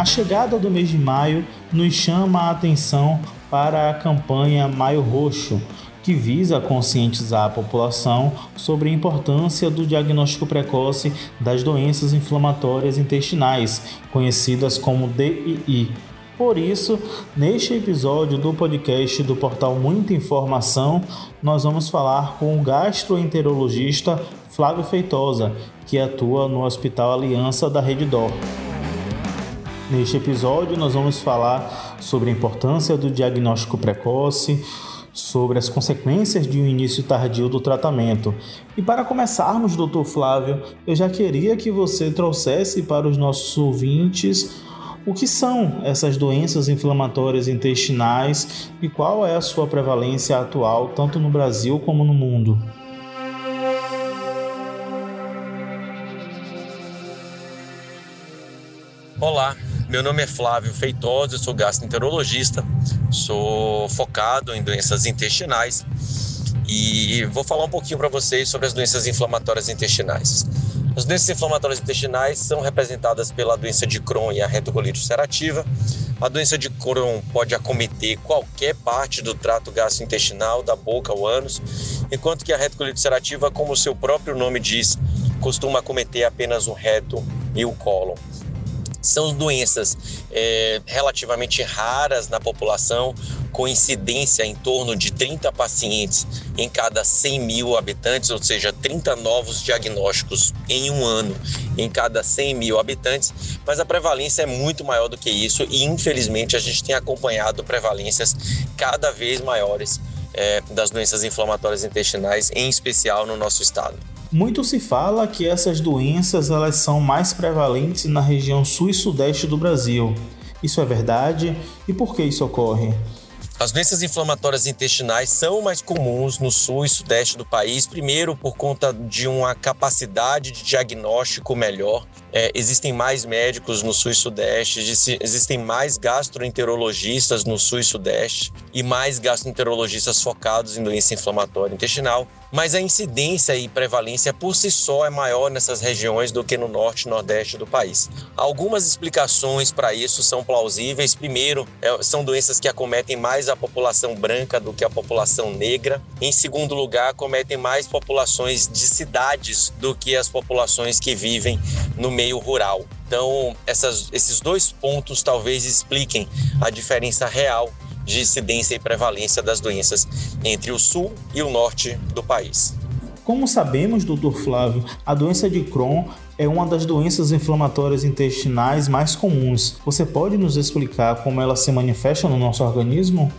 A chegada do mês de maio nos chama a atenção para a campanha Maio Roxo, que visa conscientizar a população sobre a importância do diagnóstico precoce das doenças inflamatórias intestinais, conhecidas como DII. Por isso, neste episódio do podcast do portal Muita Informação, nós vamos falar com o gastroenterologista Flávio Feitosa, que atua no Hospital Aliança da Rede Dor. Neste episódio, nós vamos falar sobre a importância do diagnóstico precoce, sobre as consequências de um início tardio do tratamento. E para começarmos, doutor Flávio, eu já queria que você trouxesse para os nossos ouvintes o que são essas doenças inflamatórias intestinais e qual é a sua prevalência atual, tanto no Brasil como no mundo. Olá, meu nome é Flávio Feitosa, sou gastroenterologista, sou focado em doenças intestinais e vou falar um pouquinho para vocês sobre as doenças inflamatórias intestinais. As doenças inflamatórias intestinais são representadas pela doença de Crohn e a retocolite ulcerativa. A doença de Crohn pode acometer qualquer parte do trato gastrointestinal, da boca ao ânus, enquanto que a retocolite ulcerativa, como o seu próprio nome diz, costuma acometer apenas o reto e o cólon. São doenças é, relativamente raras na população, com incidência em torno de 30 pacientes em cada 100 mil habitantes, ou seja, 30 novos diagnósticos em um ano em cada 100 mil habitantes, mas a prevalência é muito maior do que isso e, infelizmente, a gente tem acompanhado prevalências cada vez maiores é, das doenças inflamatórias intestinais, em especial no nosso estado. Muito se fala que essas doenças elas são mais prevalentes na região sul e sudeste do Brasil. Isso é verdade? E por que isso ocorre? As doenças inflamatórias intestinais são mais comuns no sul e sudeste do país, primeiro por conta de uma capacidade de diagnóstico melhor. É, existem mais médicos no sul e sudeste, existem mais gastroenterologistas no sul e sudeste e mais gastroenterologistas focados em doença inflamatória intestinal mas a incidência e prevalência por si só é maior nessas regiões do que no norte e nordeste do país. Algumas explicações para isso são plausíveis. Primeiro, é, são doenças que acometem mais a população branca do que a população negra. Em segundo lugar, acometem mais populações de cidades do que as populações que vivem no meio rural. Então, essas, esses dois pontos talvez expliquem a diferença real de incidência e prevalência das doenças entre o sul e o norte do país. Como sabemos, doutor Flávio, a doença de Crohn é uma das doenças inflamatórias intestinais mais comuns. Você pode nos explicar como ela se manifesta no nosso organismo?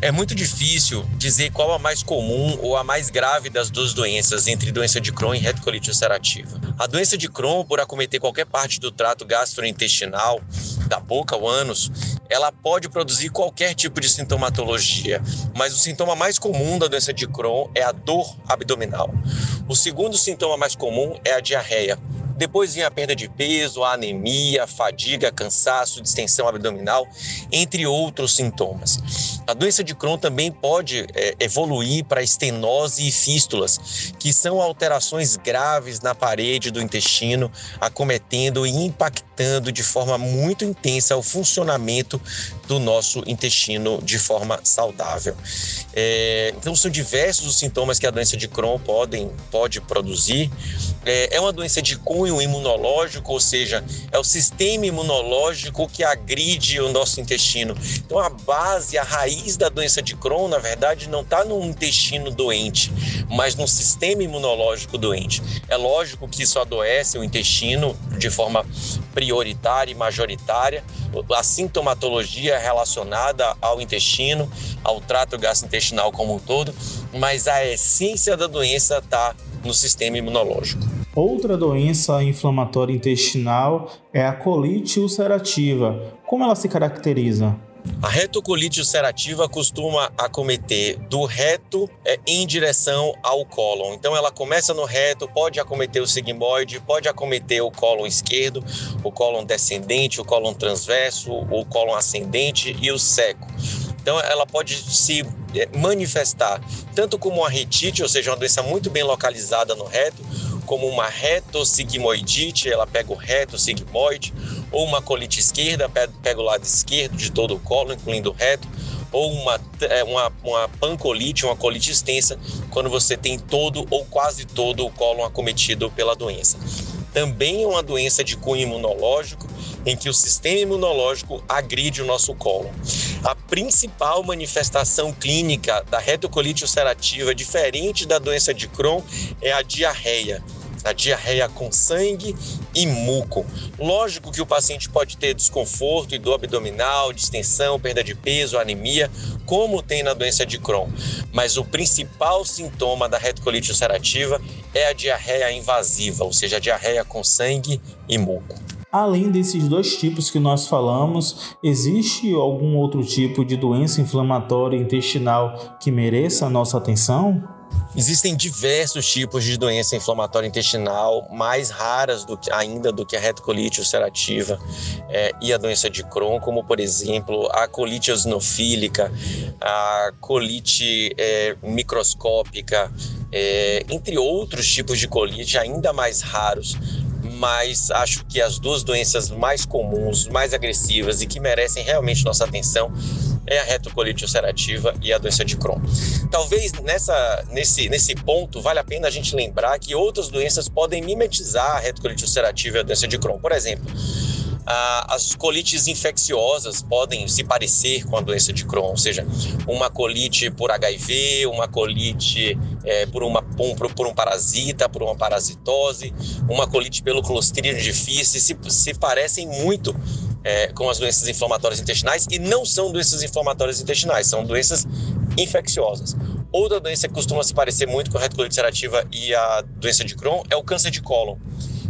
É muito difícil dizer qual a mais comum ou a mais grave das duas doenças, entre doença de Crohn e retocolite ulcerativa. A doença de Crohn, por acometer qualquer parte do trato gastrointestinal, da boca, o ânus, ela pode produzir qualquer tipo de sintomatologia, mas o sintoma mais comum da doença de Crohn é a dor abdominal. O segundo sintoma mais comum é a diarreia. Depois vem a perda de peso, a anemia, a fadiga, cansaço, distensão abdominal, entre outros sintomas. A doença de Crohn também pode é, evoluir para estenose e fístulas, que são alterações graves na parede do intestino, acometendo e impactando de forma muito intensa o funcionamento do nosso intestino de forma saudável. É, então, são diversos os sintomas que a doença de Crohn podem, pode produzir. É, é uma doença de cunho imunológico, ou seja, é o sistema imunológico que agride o nosso intestino. Então, a base, a raiz da doença de Crohn, na verdade, não está no intestino doente, mas no sistema imunológico doente. É lógico que isso adoece o intestino de forma prioritária e majoritária. A sintomatologia é relacionada ao intestino, ao trato gastrointestinal como um todo, mas a essência da doença está no sistema imunológico. Outra doença inflamatória intestinal é a colite ulcerativa. Como ela se caracteriza? A retocolite ulcerativa costuma acometer do reto é, em direção ao cólon. Então ela começa no reto, pode acometer o sigmoide, pode acometer o cólon esquerdo, o cólon descendente, o cólon transverso, o cólon ascendente e o seco. Então, ela pode se é, manifestar tanto como uma retite, ou seja, uma doença muito bem localizada no reto, como uma retossigmoidite, ela pega o reto sigmoide, ou uma colite esquerda, pega o lado esquerdo de todo o colo, incluindo o reto, ou uma, é, uma, uma pancolite, uma colite extensa, quando você tem todo ou quase todo o colo acometido pela doença. Também é uma doença de cunho imunológico, em que o sistema imunológico agride o nosso colo. A principal manifestação clínica da retocolite ulcerativa, diferente da doença de Crohn, é a diarreia a diarreia com sangue e muco. Lógico que o paciente pode ter desconforto e dor abdominal, distensão, perda de peso, anemia, como tem na doença de Crohn, mas o principal sintoma da retocolite ulcerativa é a diarreia invasiva, ou seja, a diarreia com sangue e muco. Além desses dois tipos que nós falamos, existe algum outro tipo de doença inflamatória intestinal que mereça a nossa atenção? Existem diversos tipos de doença inflamatória intestinal, mais raras do que, ainda do que a retocolite ulcerativa é, e a doença de Crohn, como por exemplo a colite eosinofílica, a colite é, microscópica, é, entre outros tipos de colite ainda mais raros, mas acho que as duas doenças mais comuns, mais agressivas e que merecem realmente nossa atenção é a retocolite ulcerativa e a doença de Crohn. Talvez nessa, nesse, nesse ponto vale a pena a gente lembrar que outras doenças podem mimetizar a retocolite ulcerativa e a doença de Crohn. Por exemplo, as colites infecciosas podem se parecer com a doença de Crohn, ou seja, uma colite por HIV, uma colite é, por, uma, um, por um parasita, por uma parasitose, uma colite pelo Clostridium difficile, se, se parecem muito é, com as doenças inflamatórias intestinais e não são doenças inflamatórias intestinais, são doenças infecciosas. Outra doença que costuma se parecer muito com a retocolite ulcerativa e a doença de Crohn é o câncer de cólon.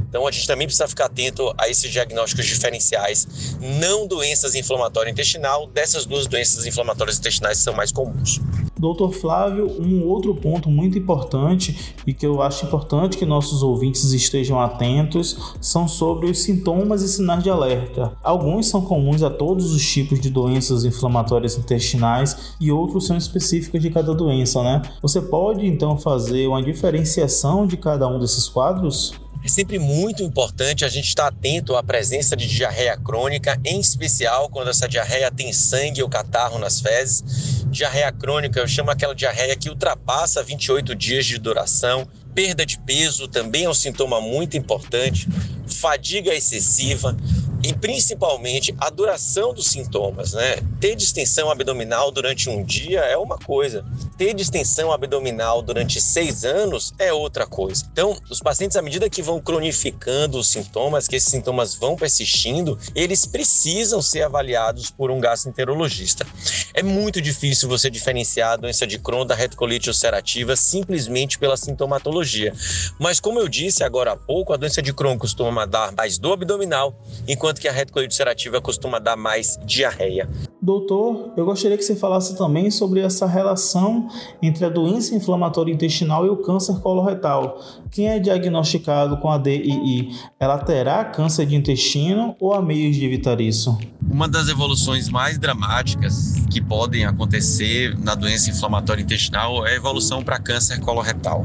Então a gente também precisa ficar atento a esses diagnósticos diferenciais, não doenças inflamatórias intestinal, dessas duas doenças inflamatórias intestinais são mais comuns. Doutor Flávio, um outro ponto muito importante e que eu acho importante que nossos ouvintes estejam atentos são sobre os sintomas e sinais de alerta. Alguns são comuns a todos os tipos de doenças inflamatórias intestinais e outros são específicos de cada doença, né? Você pode então fazer uma diferenciação de cada um desses quadros? É sempre muito importante a gente estar atento à presença de diarreia crônica, em especial quando essa diarreia tem sangue ou catarro nas fezes. Diarreia crônica, eu chamo aquela diarreia que ultrapassa 28 dias de duração. Perda de peso também é um sintoma muito importante. Fadiga excessiva, e principalmente a duração dos sintomas, né? Ter distensão abdominal durante um dia é uma coisa, ter distensão abdominal durante seis anos é outra coisa. Então, os pacientes, à medida que vão cronificando os sintomas, que esses sintomas vão persistindo, eles precisam ser avaliados por um gastroenterologista. É muito difícil você diferenciar a doença de Crohn da retocolite ulcerativa simplesmente pela sintomatologia. Mas, como eu disse agora há pouco, a doença de Crohn costuma dar mais dor abdominal, enquanto enquanto que a retocolite ulcerativa costuma dar mais diarreia. Doutor, eu gostaria que você falasse também sobre essa relação entre a doença inflamatória intestinal e o câncer coloretal. Quem é diagnosticado com a DII, ela terá câncer de intestino ou há meios de evitar isso? Uma das evoluções mais dramáticas que podem acontecer na doença inflamatória intestinal é a evolução para câncer coloretal.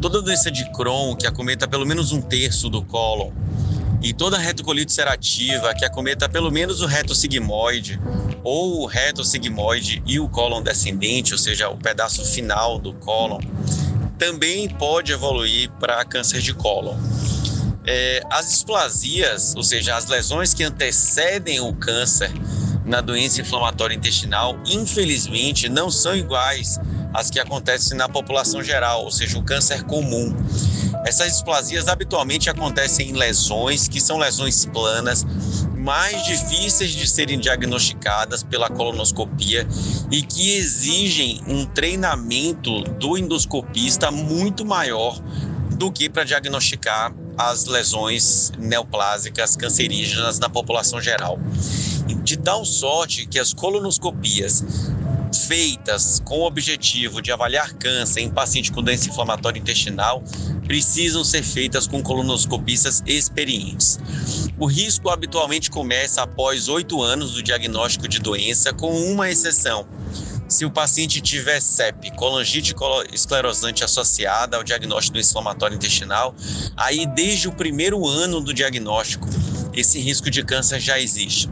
Toda doença de Crohn que acometa pelo menos um terço do cólon e toda retocolite ulcerativa que acometa pelo menos o reto sigmoide ou o reto sigmoide e o cólon descendente, ou seja, o pedaço final do cólon, também pode evoluir para câncer de cólon. É, as displasias, ou seja, as lesões que antecedem o câncer na doença inflamatória intestinal, infelizmente não são iguais às que acontecem na população geral, ou seja, o câncer comum. Essas displasias habitualmente acontecem em lesões que são lesões planas, mais difíceis de serem diagnosticadas pela colonoscopia e que exigem um treinamento do endoscopista muito maior do que para diagnosticar as lesões neoplásicas cancerígenas na população geral. De tal sorte que as colonoscopias feitas com o objetivo de avaliar câncer em paciente com doença inflamatória intestinal precisam ser feitas com colonoscopistas experientes. O risco habitualmente começa após oito anos do diagnóstico de doença, com uma exceção se o paciente tiver CEP, colangite esclerosante associada ao diagnóstico do inflamatório intestinal, aí desde o primeiro ano do diagnóstico, esse risco de câncer já existe.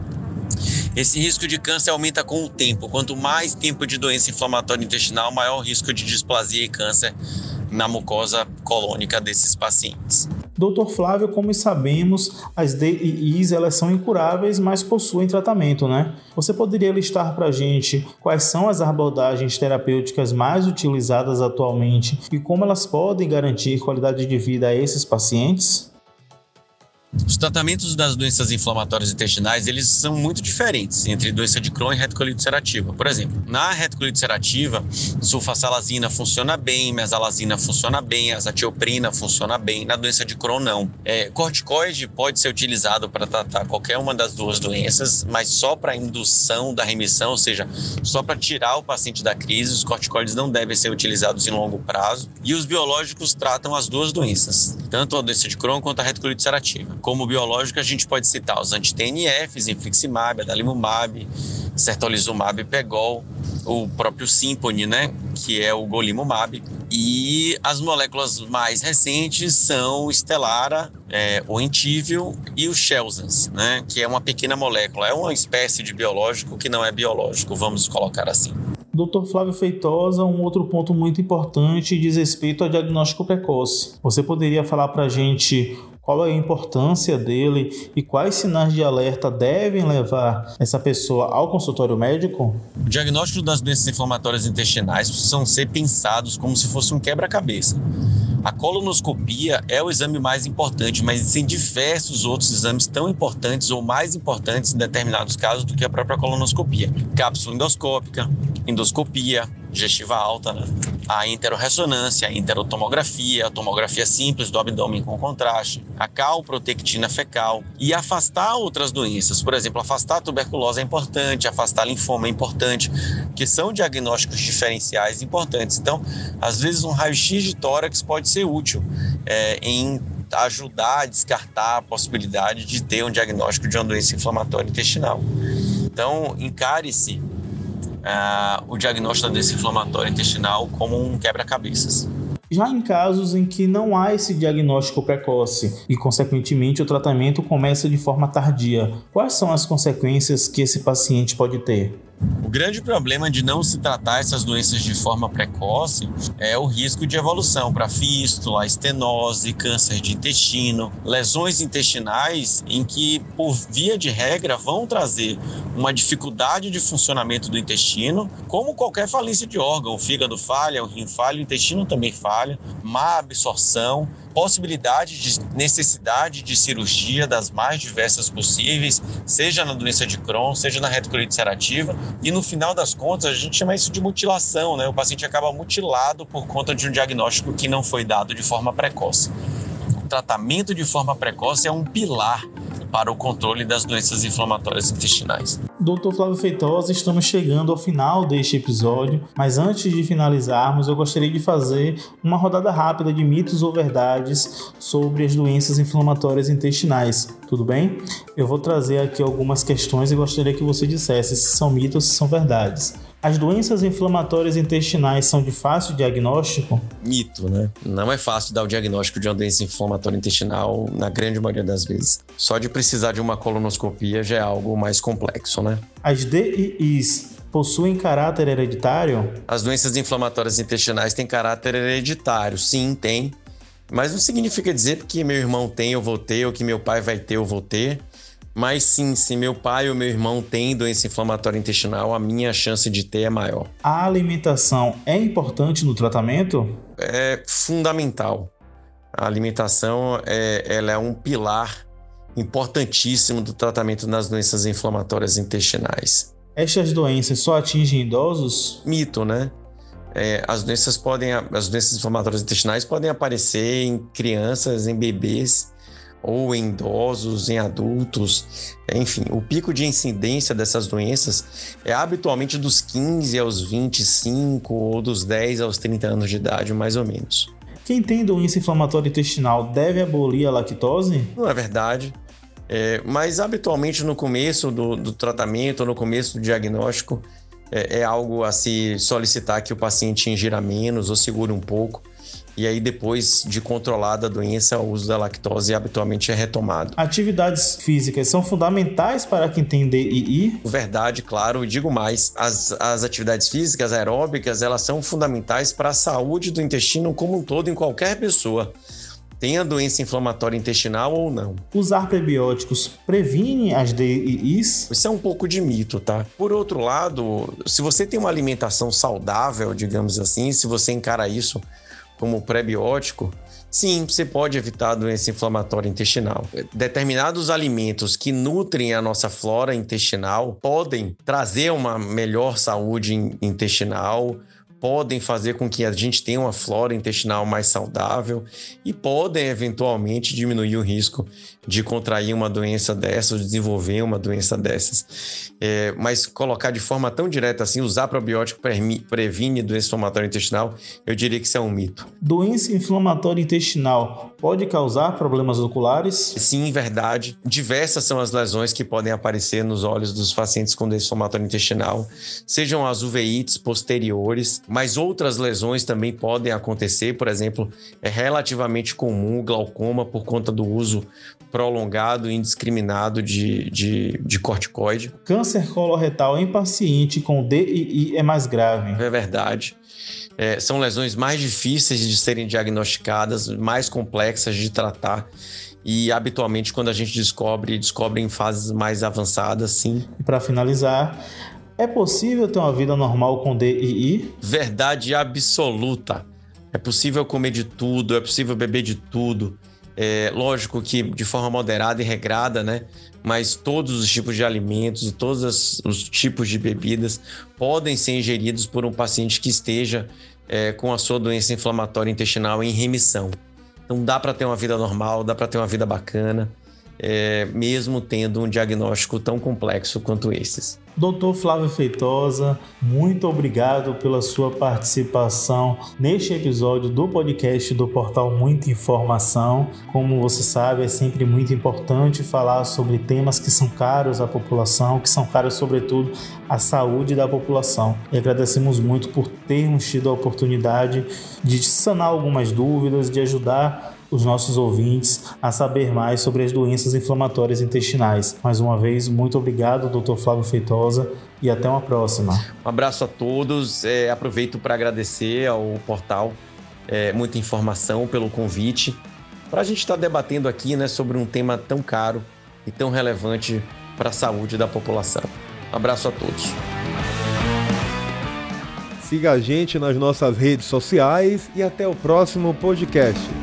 Esse risco de câncer aumenta com o tempo. Quanto mais tempo de doença inflamatória intestinal, maior o risco de displasia e câncer na mucosa colônica desses pacientes. Doutor Flávio, como sabemos, as DIIs elas são incuráveis, mas possuem tratamento, né? Você poderia listar para a gente quais são as abordagens terapêuticas mais utilizadas atualmente e como elas podem garantir qualidade de vida a esses pacientes? Os tratamentos das doenças inflamatórias intestinais, eles são muito diferentes entre doença de Crohn e retocolite ulcerativa. Por exemplo, na retocolite ulcerativa, sulfasalazina funciona bem, mesalazina funciona bem, azatioprina funciona bem. Na doença de Crohn, não. É, corticoide pode ser utilizado para tratar qualquer uma das duas doenças, mas só para indução da remissão, ou seja, só para tirar o paciente da crise. Os corticoides não devem ser utilizados em longo prazo. E os biológicos tratam as duas doenças, tanto a doença de Crohn quanto a retocolite ulcerativa. Como biológico, a gente pode citar os anti-TNFs, infliximab, adalimumab, certolizumab, pegol, o próprio Symphony, né, que é o golimumab, e as moléculas mais recentes são o Stellara, é, o Entível e o Chelsans, né, que é uma pequena molécula, é uma espécie de biológico que não é biológico, vamos colocar assim. Dr. Flávio Feitosa, um outro ponto muito importante diz respeito ao diagnóstico precoce. Você poderia falar para a gente qual é a importância dele e quais sinais de alerta devem levar essa pessoa ao consultório médico? O diagnóstico das doenças inflamatórias intestinais precisam ser pensados como se fosse um quebra-cabeça. A colonoscopia é o exame mais importante, mas existem diversos outros exames tão importantes ou mais importantes em determinados casos do que a própria colonoscopia. Cápsula endoscópica, endoscopia, digestiva alta, né? a interorressonância, a interotomografia, a tomografia simples do abdômen com contraste, a calprotectina fecal e afastar outras doenças. Por exemplo, afastar a tuberculose é importante, afastar linfoma é importante, que são diagnósticos diferenciais importantes. Então, às vezes um raio-x de tórax pode ser útil é, em ajudar a descartar a possibilidade de ter um diagnóstico de uma doença inflamatória intestinal. Então, encare-se uh, o diagnóstico da doença inflamatória intestinal como um quebra-cabeças. Já em casos em que não há esse diagnóstico precoce e, consequentemente, o tratamento começa de forma tardia, quais são as consequências que esse paciente pode ter? O grande problema de não se tratar essas doenças de forma precoce é o risco de evolução para fístula, estenose, câncer de intestino, lesões intestinais em que, por via de regra, vão trazer uma dificuldade de funcionamento do intestino, como qualquer falência de órgão. O fígado falha, o rim falha, o intestino também falha, má absorção, possibilidade de necessidade de cirurgia das mais diversas possíveis, seja na doença de Crohn, seja na retocolite ulcerativa, e no final das contas a gente chama isso de mutilação, né? O paciente acaba mutilado por conta de um diagnóstico que não foi dado de forma precoce. Tratamento de forma precoce é um pilar para o controle das doenças inflamatórias intestinais. Doutor Flávio Feitosa, estamos chegando ao final deste episódio, mas antes de finalizarmos, eu gostaria de fazer uma rodada rápida de mitos ou verdades sobre as doenças inflamatórias intestinais. Tudo bem? Eu vou trazer aqui algumas questões e gostaria que você dissesse se são mitos ou se são verdades. As doenças inflamatórias intestinais são de fácil diagnóstico? Mito, né? Não é fácil dar o diagnóstico de uma doença inflamatória intestinal na grande maioria das vezes. Só de precisar de uma colonoscopia já é algo mais complexo, né? As DIIs possuem caráter hereditário? As doenças inflamatórias intestinais têm caráter hereditário, sim, tem. Mas não significa dizer que meu irmão tem, eu vou ter, ou que meu pai vai ter, eu vou ter. Mas sim, se meu pai ou meu irmão tem doença inflamatória intestinal, a minha chance de ter é maior. A alimentação é importante no tratamento? É fundamental. A alimentação é, ela é um pilar importantíssimo do tratamento das doenças inflamatórias intestinais. Estas doenças só atingem idosos? Mito, né? É, as doenças podem, as doenças inflamatórias intestinais podem aparecer em crianças, em bebês ou em idosos, em adultos, enfim, o pico de incidência dessas doenças é habitualmente dos 15 aos 25 ou dos 10 aos 30 anos de idade, mais ou menos. Quem tem doença inflamatória intestinal deve abolir a lactose? Não é verdade. É, mas habitualmente no começo do, do tratamento, no começo do diagnóstico, é, é algo a se solicitar que o paciente ingira menos ou segure um pouco e aí depois de controlada a doença, o uso da lactose habitualmente é retomado. Atividades físicas são fundamentais para quem tem DII? Verdade, claro, e digo mais, as, as atividades físicas aeróbicas, elas são fundamentais para a saúde do intestino como um todo em qualquer pessoa tenha doença inflamatória intestinal ou não. Usar prebióticos previne as DIIs? Isso é um pouco de mito, tá? Por outro lado, se você tem uma alimentação saudável, digamos assim, se você encara isso como prebiótico, sim, você pode evitar a doença inflamatória intestinal. Determinados alimentos que nutrem a nossa flora intestinal podem trazer uma melhor saúde intestinal, podem fazer com que a gente tenha uma flora intestinal mais saudável e podem eventualmente diminuir o risco de contrair uma doença dessas, desenvolver uma doença dessas. É, mas colocar de forma tão direta assim, usar probiótico previne doença inflamatória intestinal, eu diria que isso é um mito. Doença inflamatória intestinal pode causar problemas oculares? Sim, verdade. Diversas são as lesões que podem aparecer nos olhos dos pacientes com doença inflamatória intestinal, sejam as uveites posteriores, mas outras lesões também podem acontecer, por exemplo, é relativamente comum o glaucoma por conta do uso prolongado e indiscriminado de, de, de corticoide. Câncer coloretal em paciente com DII é mais grave. É verdade. É, são lesões mais difíceis de serem diagnosticadas, mais complexas de tratar e habitualmente quando a gente descobre, descobre em fases mais avançadas, sim. E para finalizar, é possível ter uma vida normal com DII? Verdade absoluta. É possível comer de tudo, é possível beber de tudo. É, lógico que de forma moderada e regrada, né? Mas todos os tipos de alimentos e todos os tipos de bebidas podem ser ingeridos por um paciente que esteja é, com a sua doença inflamatória intestinal em remissão. Então dá para ter uma vida normal, dá para ter uma vida bacana é, mesmo tendo um diagnóstico tão complexo quanto esses. Doutor Flávio Feitosa, muito obrigado pela sua participação neste episódio do podcast do portal Muita Informação. Como você sabe, é sempre muito importante falar sobre temas que são caros à população, que são caros, sobretudo, à saúde da população. E agradecemos muito por termos tido a oportunidade de sanar algumas dúvidas, de ajudar os nossos ouvintes a saber mais sobre as doenças inflamatórias intestinais. Mais uma vez, muito obrigado, Dr. Flávio Feitosa, e até uma próxima. Um abraço a todos. É, aproveito para agradecer ao portal é, Muita Informação pelo convite para a gente estar tá debatendo aqui né, sobre um tema tão caro e tão relevante para a saúde da população. Um abraço a todos. Siga a gente nas nossas redes sociais e até o próximo podcast.